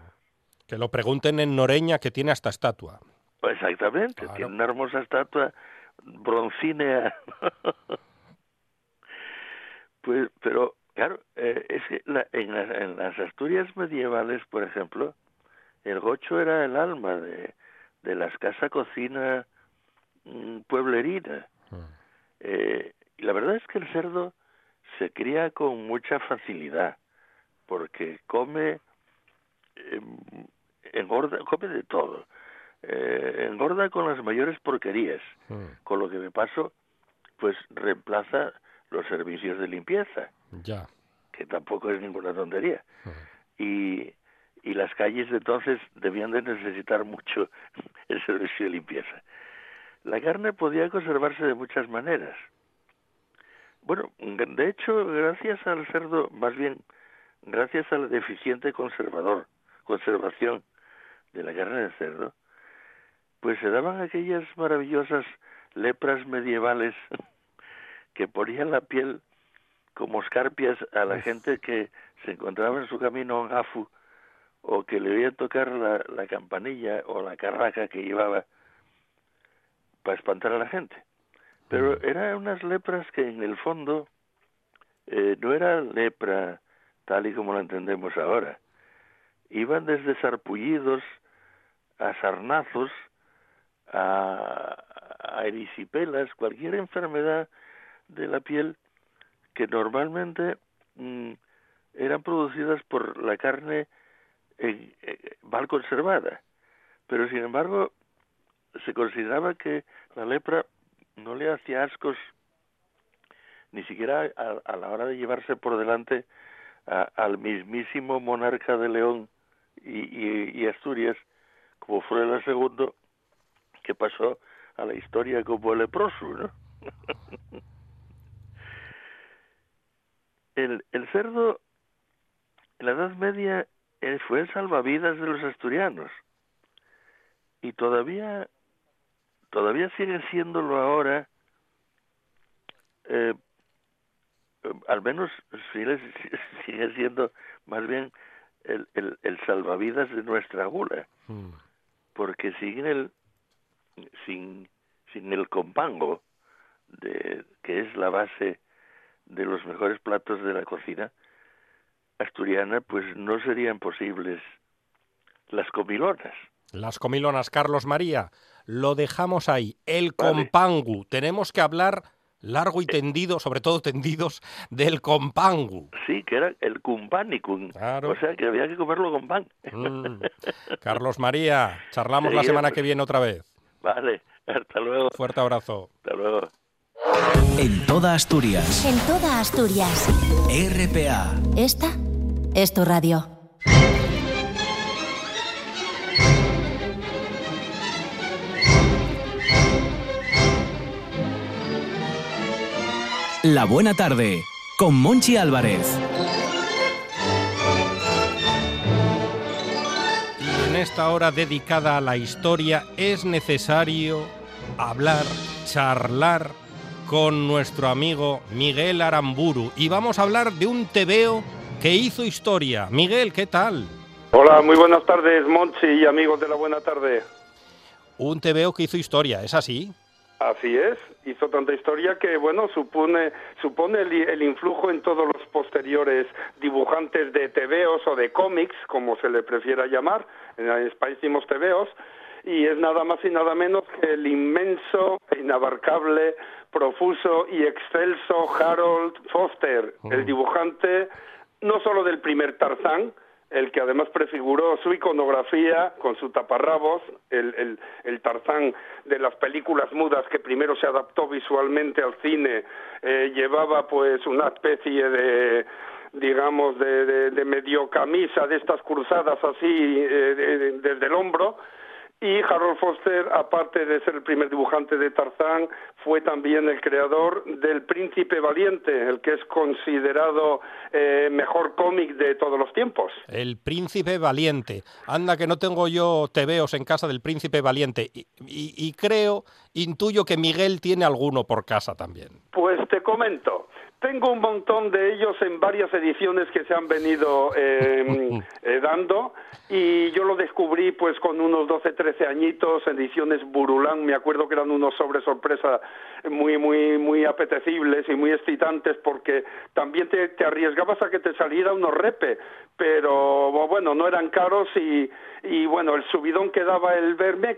A: Que lo pregunten en Noreña, que tiene hasta estatua.
F: Exactamente, tiene una hermosa estatua broncínea. pues, pero, claro, eh, es que en, en las Asturias medievales, por ejemplo, el gocho era el alma de, de las casa-cocina mm, pueblerina. Ah. Eh, y la verdad es que el cerdo se cría con mucha facilidad, porque come, em, engorda, come de todo. Eh, engorda con las mayores porquerías, ah. con lo que me paso, pues reemplaza los servicios de limpieza,
A: ya.
F: que tampoco es ninguna tontería. Ah. Y y las calles entonces debían de necesitar mucho el servicio de limpieza. La carne podía conservarse de muchas maneras. Bueno, de hecho, gracias al cerdo, más bien, gracias al deficiente conservador, conservación de la carne de cerdo, pues se daban aquellas maravillosas lepras medievales que ponían la piel como escarpias a la gente que se encontraba en su camino a Gafu o que le oía tocar la, la campanilla o la carraca que llevaba para espantar a la gente. Pero eran unas lepras que en el fondo eh, no era lepra tal y como la entendemos ahora. Iban desde sarpullidos a sarnazos, a, a erisipelas, cualquier enfermedad de la piel que normalmente mm, eran producidas por la carne eh, mal conservada. Pero sin embargo, se consideraba que la lepra no le hacía ascos ni siquiera a, la hora de llevarse por delante al mismísimo monarca de León y, Asturias, como fue el segundo, que pasó a la historia como leproso, ¿no? el, el cerdo en la Edad Media él fue el salvavidas de los asturianos y todavía todavía sigue siéndolo ahora eh, al menos sigue, sigue, siendo más bien el, el, el, salvavidas de nuestra gula hmm. porque sin el sin sin el compango de que es la base de los mejores platos de la cocina asturiana, pues no serían posibles las comilonas.
A: Las comilonas, Carlos María, lo dejamos ahí. El compangu, tenemos que hablar largo y tendido, sobre todo tendidos, del compangu.
F: Sí, que era el cumpanicum. O sea, que había que comerlo con pan.
A: Mm. Carlos María, charlamos la semana que viene otra vez.
F: Vale, hasta luego.
A: Fuerte abrazo.
F: Hasta luego.
E: En toda Asturias.
C: En toda Asturias.
E: RPA.
C: Esta es tu radio.
E: La buena tarde con Monchi Álvarez.
A: Y en esta hora dedicada a la historia es necesario hablar, charlar con nuestro amigo Miguel Aramburu y vamos a hablar de un tebeo que hizo historia. Miguel, ¿qué tal?
G: Hola, muy buenas tardes, Monchi y amigos de la buena tarde.
A: Un TVO que hizo historia, ¿es así?
G: Así es, hizo tanta historia que, bueno, supone, supone el, influjo en todos los posteriores dibujantes de TVOs o de cómics, como se le prefiera llamar, en España decimos TVOs, y es nada más y nada menos que el inmenso, inabarcable, profuso y excelso Harold Foster, el mm. dibujante no solo del primer Tarzán, el que además prefiguró su iconografía con su taparrabos, el, el, el, Tarzán de las películas mudas que primero se adaptó visualmente al cine, eh, llevaba pues una especie de digamos de, de, medio camisa de estas cruzadas así eh, desde el hombro Y Harold Foster, aparte de ser el primer dibujante de Tarzán, fue también el creador del Príncipe Valiente, el que es considerado eh, mejor cómic de todos los tiempos.
A: El Príncipe Valiente. Anda que no tengo yo tebeos en casa del Príncipe Valiente. Y, y creo, intuyo que Miguel tiene alguno por casa también.
G: Pues te comento. Tengo un montón de ellos en varias ediciones que se han venido eh, eh, dando y yo lo descubrí pues con unos 12, 13 añitos, ediciones Burulán, me acuerdo que eran unos sobre sorpresa muy, muy, muy apetecibles y muy excitantes porque también te, te arriesgabas a que te saliera unos repe, pero bueno, no eran caros y, y bueno, el subidón que daba el ver, me,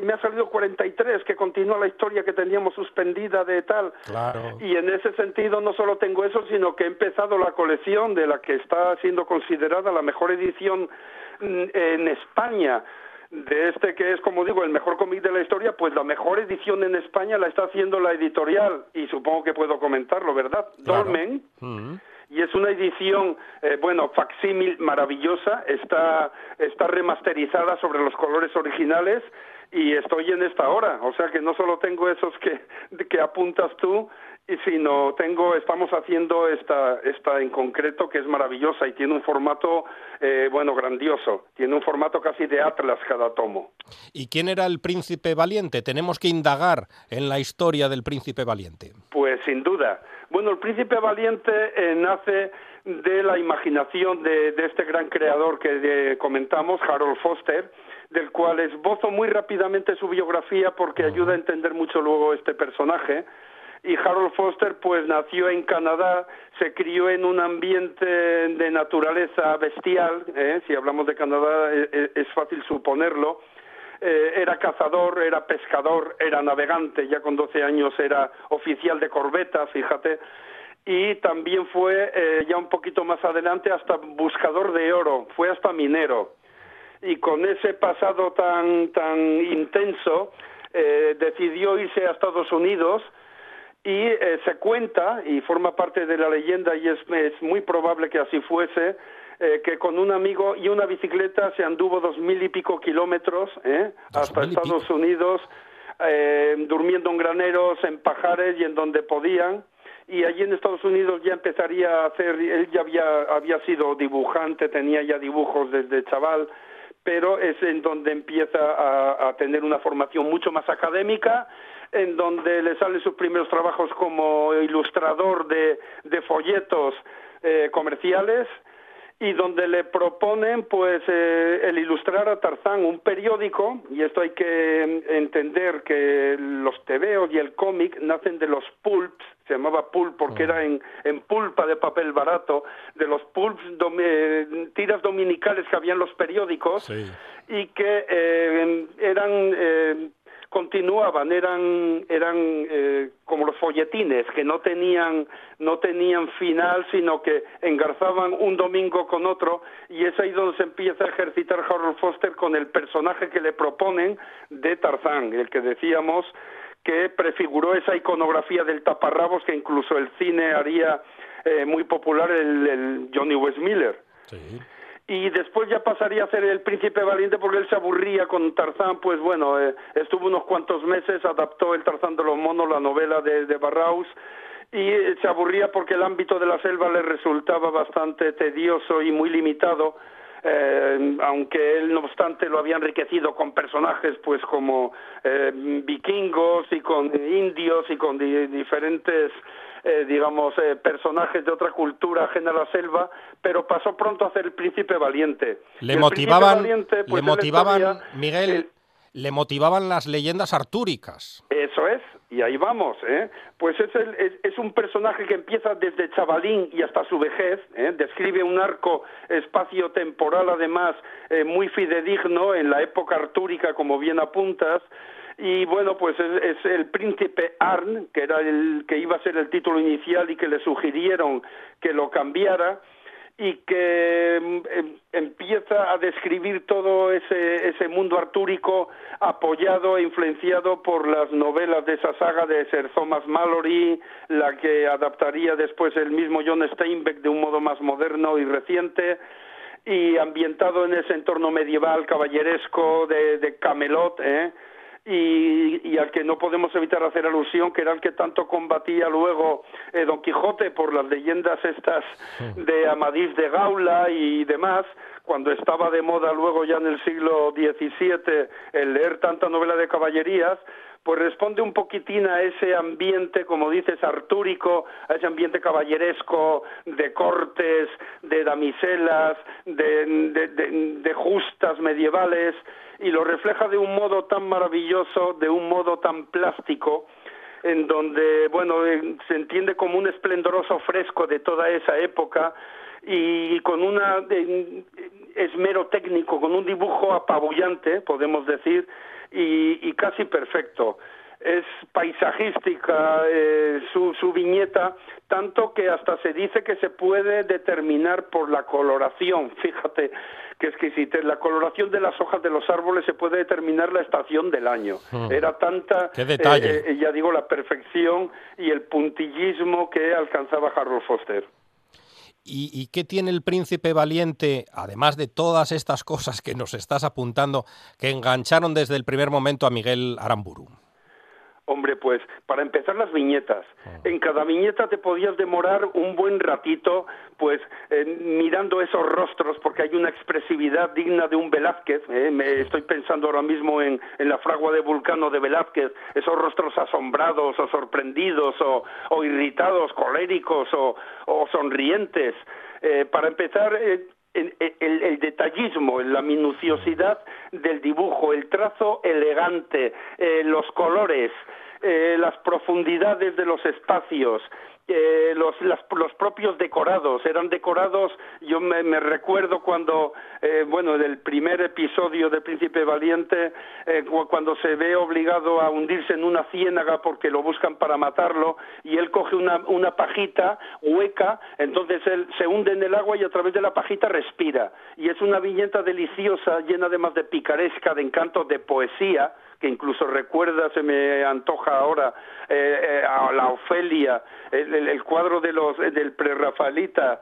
G: me ha salido 43, que continúa la historia que teníamos suspendida de tal.
A: Claro.
G: Y en ese sentido no solo tengo eso, sino que he empezado la colección de la que está siendo considerada la mejor edición mm, en España de este que es, como digo, el mejor cómic de la historia, pues la mejor edición en España la está haciendo la editorial, y supongo que puedo comentarlo, ¿verdad? Dolmen.
A: Mm.
G: Y es una edición, eh, bueno, facsímil maravillosa, está, está remasterizada sobre los colores originales y estoy en esta hora, o sea que no solo tengo esos que, que apuntas tú, y sino tengo, estamos haciendo esta, esta en concreto que es maravillosa y tiene un formato, eh, bueno, grandioso, tiene un formato casi de atlas cada tomo.
A: ¿Y quién era el príncipe valiente? Tenemos que indagar en la historia del príncipe valiente.
G: Pues sin duda. Bueno, el príncipe valiente eh, nace de la imaginación de, de este gran creador que de, comentamos, Harold Foster, del cual esbozo muy rápidamente su biografía porque ayuda a entender mucho luego este personaje y Harold Foster pues nació en Canadá, se crió en un ambiente de naturaleza bestial, ¿eh? si hablamos de Canadá es, e, es fácil suponerlo, eh, era cazador, era pescador, era navegante, ya con 12 años era oficial de corbeta, fíjate, y también fue eh, ya un poquito más adelante hasta buscador de oro, fue hasta minero. Y con ese pasado tan, tan intenso, eh, decidió irse a Estados Unidos, y eh, se cuenta, y forma parte de la leyenda, y es, es muy probable que así fuese, eh, que con un amigo y una bicicleta se anduvo dos mil y pico kilómetros ¿eh? hasta Estados Unidos, eh, durmiendo en graneros, en pajares y en donde podían. Y allí en Estados Unidos ya empezaría a hacer, él ya había, había sido dibujante, tenía ya dibujos desde chaval, pero es en donde empieza a, tener una formación mucho más académica en donde le salen sus primeros trabajos como ilustrador de, de folletos eh, comerciales y donde le proponen pues eh, el ilustrar a Tarzán un periódico y esto hay que entender que los tebeos y el cómic nacen de los pulps se llamaba pulp porque
A: Ah.
G: era en, en pulpa de papel barato de los pulps dom- eh, tiras dominicales que había en los periódicos
A: Sí.
G: y que eh, eran eh, continuaban eran eran eh, como los folletines que no tenían no tenían final sino que engarzaban un domingo con otro y es ahí donde se empieza a ejercitar Harold Foster con el personaje que le proponen de Tarzán el que decíamos que prefiguró esa iconografía del taparrabos que incluso el cine haría eh, muy popular el, el Johnny Westmiller
A: Sí.
G: Y después ya pasaría a ser el príncipe valiente porque él se aburría con Tarzán, pues bueno, eh, estuvo unos cuantos meses, adaptó el Tarzán de los monos, la novela de, de Barraus, y eh, se aburría porque el ámbito de la selva le resultaba bastante tedioso y muy limitado, eh, aunque él no obstante lo había enriquecido con personajes pues como eh, vikingos y con indios y con di- diferentes eh, digamos eh, personajes de otra cultura ajena a la selva pero pasó pronto a ser el príncipe valiente
A: Le motivaban,
G: valiente,
A: le
G: pues, es la
A: motivaban,
G: historia-
A: Miguel,
G: el-
A: le motivaban las leyendas artúricas.
G: eso es, y ahí vamos, ¿eh? Pues es, el- es, es un personaje que empieza desde chavalín y hasta su vejez, ¿eh? describe un arco espacio-temporal además eh, muy fidedigno en la época artúrica, como bien apuntas, y bueno, pues es, es el príncipe Arn, que era el que iba a ser el título inicial y que le sugirieron que lo cambiara, y que mm, em- empieza a describir todo ese, ese mundo artúrico apoyado e influenciado por las novelas de esa saga de Sir Thomas Mallory, la que adaptaría después el mismo John Steinbeck de un modo más moderno y reciente, y ambientado en ese entorno medieval caballeresco de, de Camelot, ¿eh? Y, al que no podemos evitar hacer alusión, que era el que tanto combatía luego eh, Don Quijote por las leyendas estas de Amadís de Gaula y demás, cuando estaba de moda luego ya en el siglo XVII el leer tanta novela de caballerías, pues responde un poquitín a ese ambiente, como dices, artúrico, a ese ambiente caballeresco de cortes, de damiselas, de, justas medievales, y lo refleja de un modo tan maravilloso, de un modo tan plástico, en donde, bueno, eh, se entiende como un esplendoroso fresco de toda esa época y con un esmero técnico, con un dibujo apabullante, podemos decir, y, casi perfecto. Es paisajística eh, su, su viñeta, tanto que hasta se dice que se puede determinar por la coloración. Fíjate que si la coloración de las hojas de los árboles se puede determinar la estación del año. Hmm. Era tanta,
A: ¿Qué detalle?
G: Eh, eh, ya digo, la perfección y el puntillismo que alcanzaba Harold Foster.
A: ¿Y, qué tiene el príncipe valiente, además de todas estas cosas que nos estás apuntando, que engancharon desde el primer momento a Miguel Aramburu?
G: Hombre, pues para empezar las viñetas. Ah. En cada viñeta te podías demorar un buen ratito, pues eh, mirando esos rostros, porque hay una expresividad digna de un Velázquez. Eh, me estoy pensando ahora mismo en, la fragua de Vulcano de Velázquez, esos rostros asombrados o sorprendidos o, irritados, coléricos o, sonrientes. Eh, para empezar, el, detallismo, la minuciosidad del dibujo, el trazo elegante, eh, los colores, eh, las profundidades de los espacios, eh, los, los propios decorados, eran decorados, yo me, recuerdo cuando, eh, bueno, del primer episodio de Príncipe Valiente, eh, cuando se ve obligado a hundirse en una ciénaga porque lo buscan para matarlo, y él coge una, una pajita hueca, entonces él se hunde en el agua y a través de la pajita respira. Y es una viñeta deliciosa, llena además de picaresca, de encanto, de poesía, que incluso recuerda, se me antoja ahora, eh, eh, a la Ofelia, el, cuadro de los, del prerrafaelita,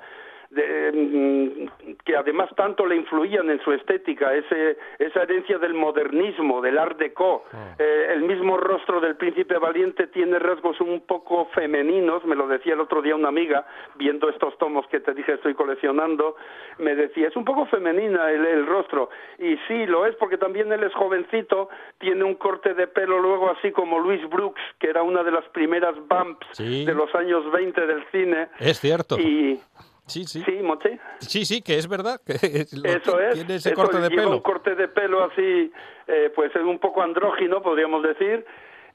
G: Mm, que además tanto le influían en su estética, ese, esa herencia del modernismo, del art déco. Ah. Eh, el mismo rostro del príncipe valiente tiene rasgos un poco femeninos, me lo decía el otro día una amiga, viendo estos tomos que te dije estoy coleccionando, me decía, es un poco femenina el, rostro. Y sí, lo es porque también él es jovencito, tiene un corte de pelo luego así como Louis Brooks, que era una de las primeras bumps de los años 20 del cine.
A: Es cierto.
G: Y,
A: Sí, sí.
G: Sí, Moche.
A: Sí, sí, que es verdad. Que
G: eso es.
A: Tiene ese corte de pelo.
G: un corte de pelo así, eh, pues es un poco andrógino, podríamos decir.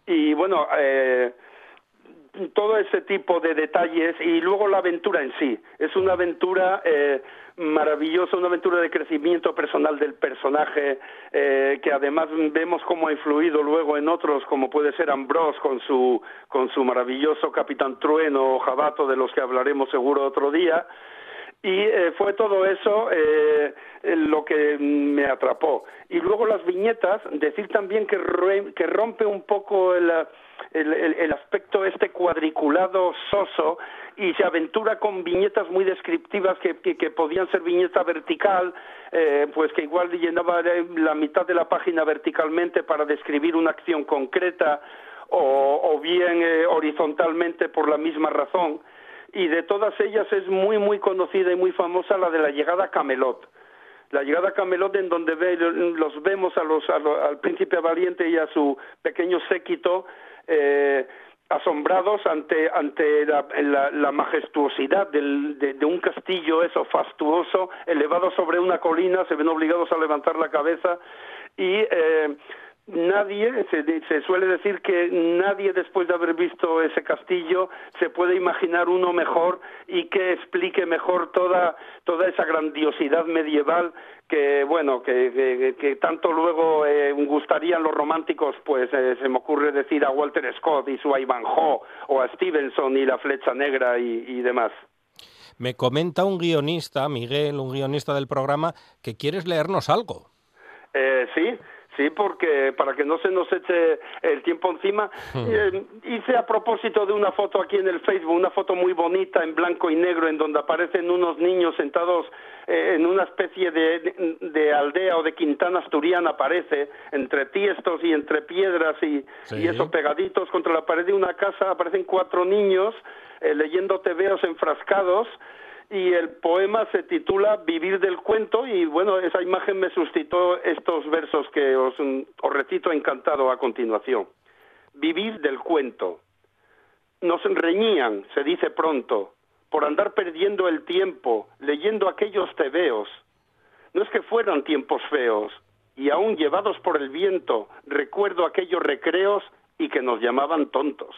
G: Y bueno, eh, todo ese tipo de detalles y luego la aventura en sí. Es una aventura eh, maravillosa, una aventura de crecimiento personal del personaje eh, que además vemos cómo ha influido luego en otros, como puede ser Ambrose con su, con su maravilloso Capitán Trueno o Jabato, de los que hablaremos seguro otro día. Y eh, fue todo eso eh, lo que me atrapó. Y luego las viñetas, decir también que, que rompe un poco el el, aspecto este cuadriculado soso y se aventura con viñetas muy descriptivas que, que, podían ser viñeta vertical, eh, pues que igual llenaba la mitad de la página verticalmente para describir una acción concreta o, bien eh, horizontalmente por la misma razón. Y de todas ellas es muy, muy conocida y muy famosa la de la llegada a Camelot. La llegada a Camelot en donde los vemos a los, al príncipe valiente y a su pequeño séquito eh, asombrados ante ante la, majestuosidad del, de, un castillo eso fastuoso elevado sobre una colina se ven obligados a levantar la cabeza y eh, nadie, se, suele decir que nadie después de haber visto ese castillo se puede imaginar uno mejor y que explique mejor toda, toda esa grandiosidad medieval que, bueno, que, que, tanto luego eh, gustarían los románticos, pues eh, se me ocurre decir a Walter Scott y su Ivanhoe o a Stevenson y la flecha negra y, y demás.
A: Me comenta un guionista, Miguel, un guionista del programa, que quieres leernos algo.
G: Eh, sí, Sí, porque para que no se nos eche el tiempo encima, eh, hice a propósito de una foto aquí en el Facebook, una foto muy bonita en blanco y negro, en donde aparecen unos niños sentados eh, en una especie de, de, aldea o de quintana asturiana, parece, entre tiestos y entre piedras y, y eso pegaditos contra la pared de una casa, aparecen cuatro niños eh, leyendo tebeos enfrascados y el poema se titula Vivir del cuento y bueno, esa imagen me suscitó estos versos que os, os recito encantado a continuación. Vivir del cuento. Nos reñían, se dice pronto, por andar perdiendo el tiempo leyendo aquellos tebeos. No es que fueran tiempos feos, y aún llevados por el viento recuerdo aquellos recreos y que nos llamaban tontos.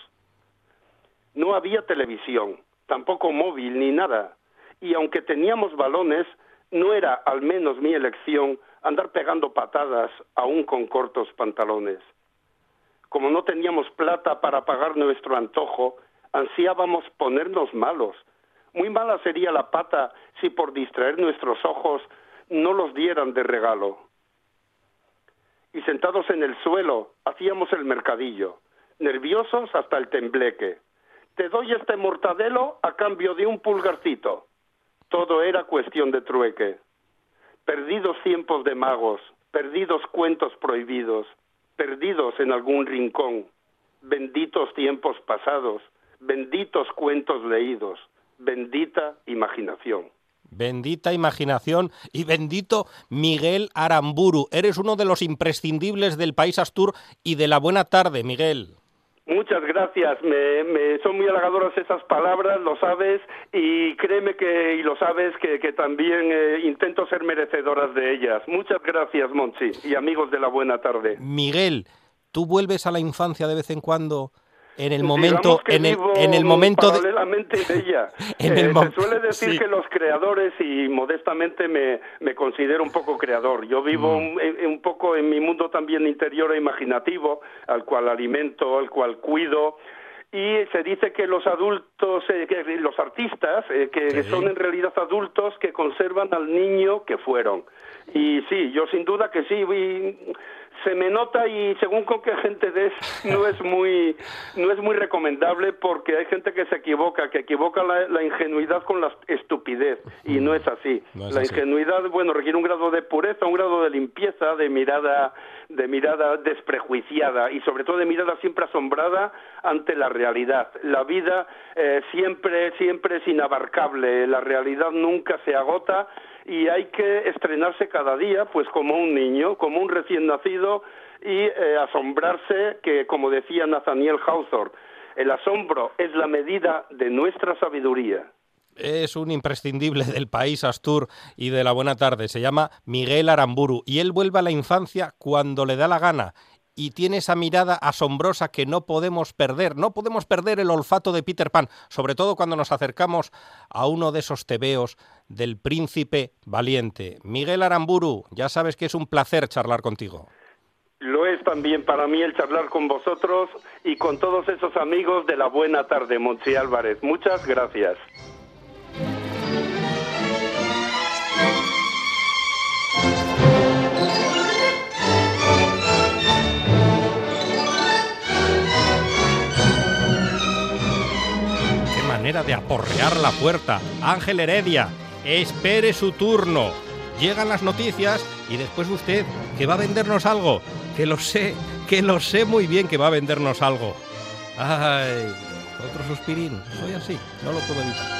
G: No había televisión, tampoco móvil ni nada, y aunque teníamos balones, no era al menos mi elección andar pegando patadas aún con cortos pantalones. Como no teníamos plata para pagar nuestro antojo, ansiábamos ponernos malos. Muy mala sería la pata si por distraer nuestros ojos no los dieran de regalo. Y sentados en el suelo hacíamos el mercadillo, nerviosos hasta el tembleque. Te doy este mortadelo a cambio de un pulgarcito todo era cuestión de trueque. Perdidos tiempos de magos, perdidos cuentos prohibidos, perdidos en algún rincón, benditos tiempos pasados, benditos cuentos leídos, bendita imaginación.
A: Bendita imaginación y bendito Miguel Aramburu. Eres uno de los imprescindibles del país Astur y de la buena tarde, Miguel.
G: Muchas gracias, me, son muy halagadoras esas palabras, lo sabes, y créeme que, y lo sabes, que, también eh, intento ser merecedoras de ellas. Muchas gracias, Monchi, y amigos de la buena tarde.
A: Miguel, ¿tú vuelves a la infancia de vez en cuando? En el momento en el, en el momento
G: paralelamente de ella. Eh, se suele decir que los creadores y modestamente me, me, considero un poco creador. Yo vivo mm. un, poco en mi mundo también interior e imaginativo al cual alimento al cual cuido. Y se dice que los adultos, eh, que los artistas, eh, que son en realidad adultos que conservan al niño que fueron. Y sí, yo sin duda que sí, se me nota y según con qué gente des no es muy no es muy recomendable porque hay gente que se equivoca que equivoca la, ingenuidad con la estupidez y no es así. La ingenuidad bueno requiere un grado de pureza un grado de limpieza de mirada de mirada desprejuiciada y sobre todo de mirada siempre asombrada ante la realidad la vida eh, siempre siempre es inabarcable la realidad nunca se agota y hay que estrenarse cada día, pues como un niño, como un recién nacido y eh, asombrarse que, como decía Nathaniel Hawthorne, el asombro es la medida de nuestra sabiduría.
A: Es un imprescindible del país Astur y de la buena tarde. Se llama Miguel Aramburu y él vuelve a la infancia cuando le da la gana y tiene esa mirada asombrosa que no podemos perder. No podemos perder el olfato de Peter Pan, sobre todo cuando nos acercamos a uno de esos tebeos del príncipe valiente. Miguel Aramburu, ya sabes que es un placer charlar contigo.
G: Lo es también para mí el charlar con vosotros y con todos esos amigos de la buena tarde, Monchi Álvarez. Muchas gracias.
A: de aporrear la puerta. Ángel Heredia, espere su turno. Llegan las noticias y después usted, que va a vendernos algo. Que lo sé, que lo sé muy bien que va a vendernos algo. Ay, otro suspirín. Soy así, no lo puedo evitar.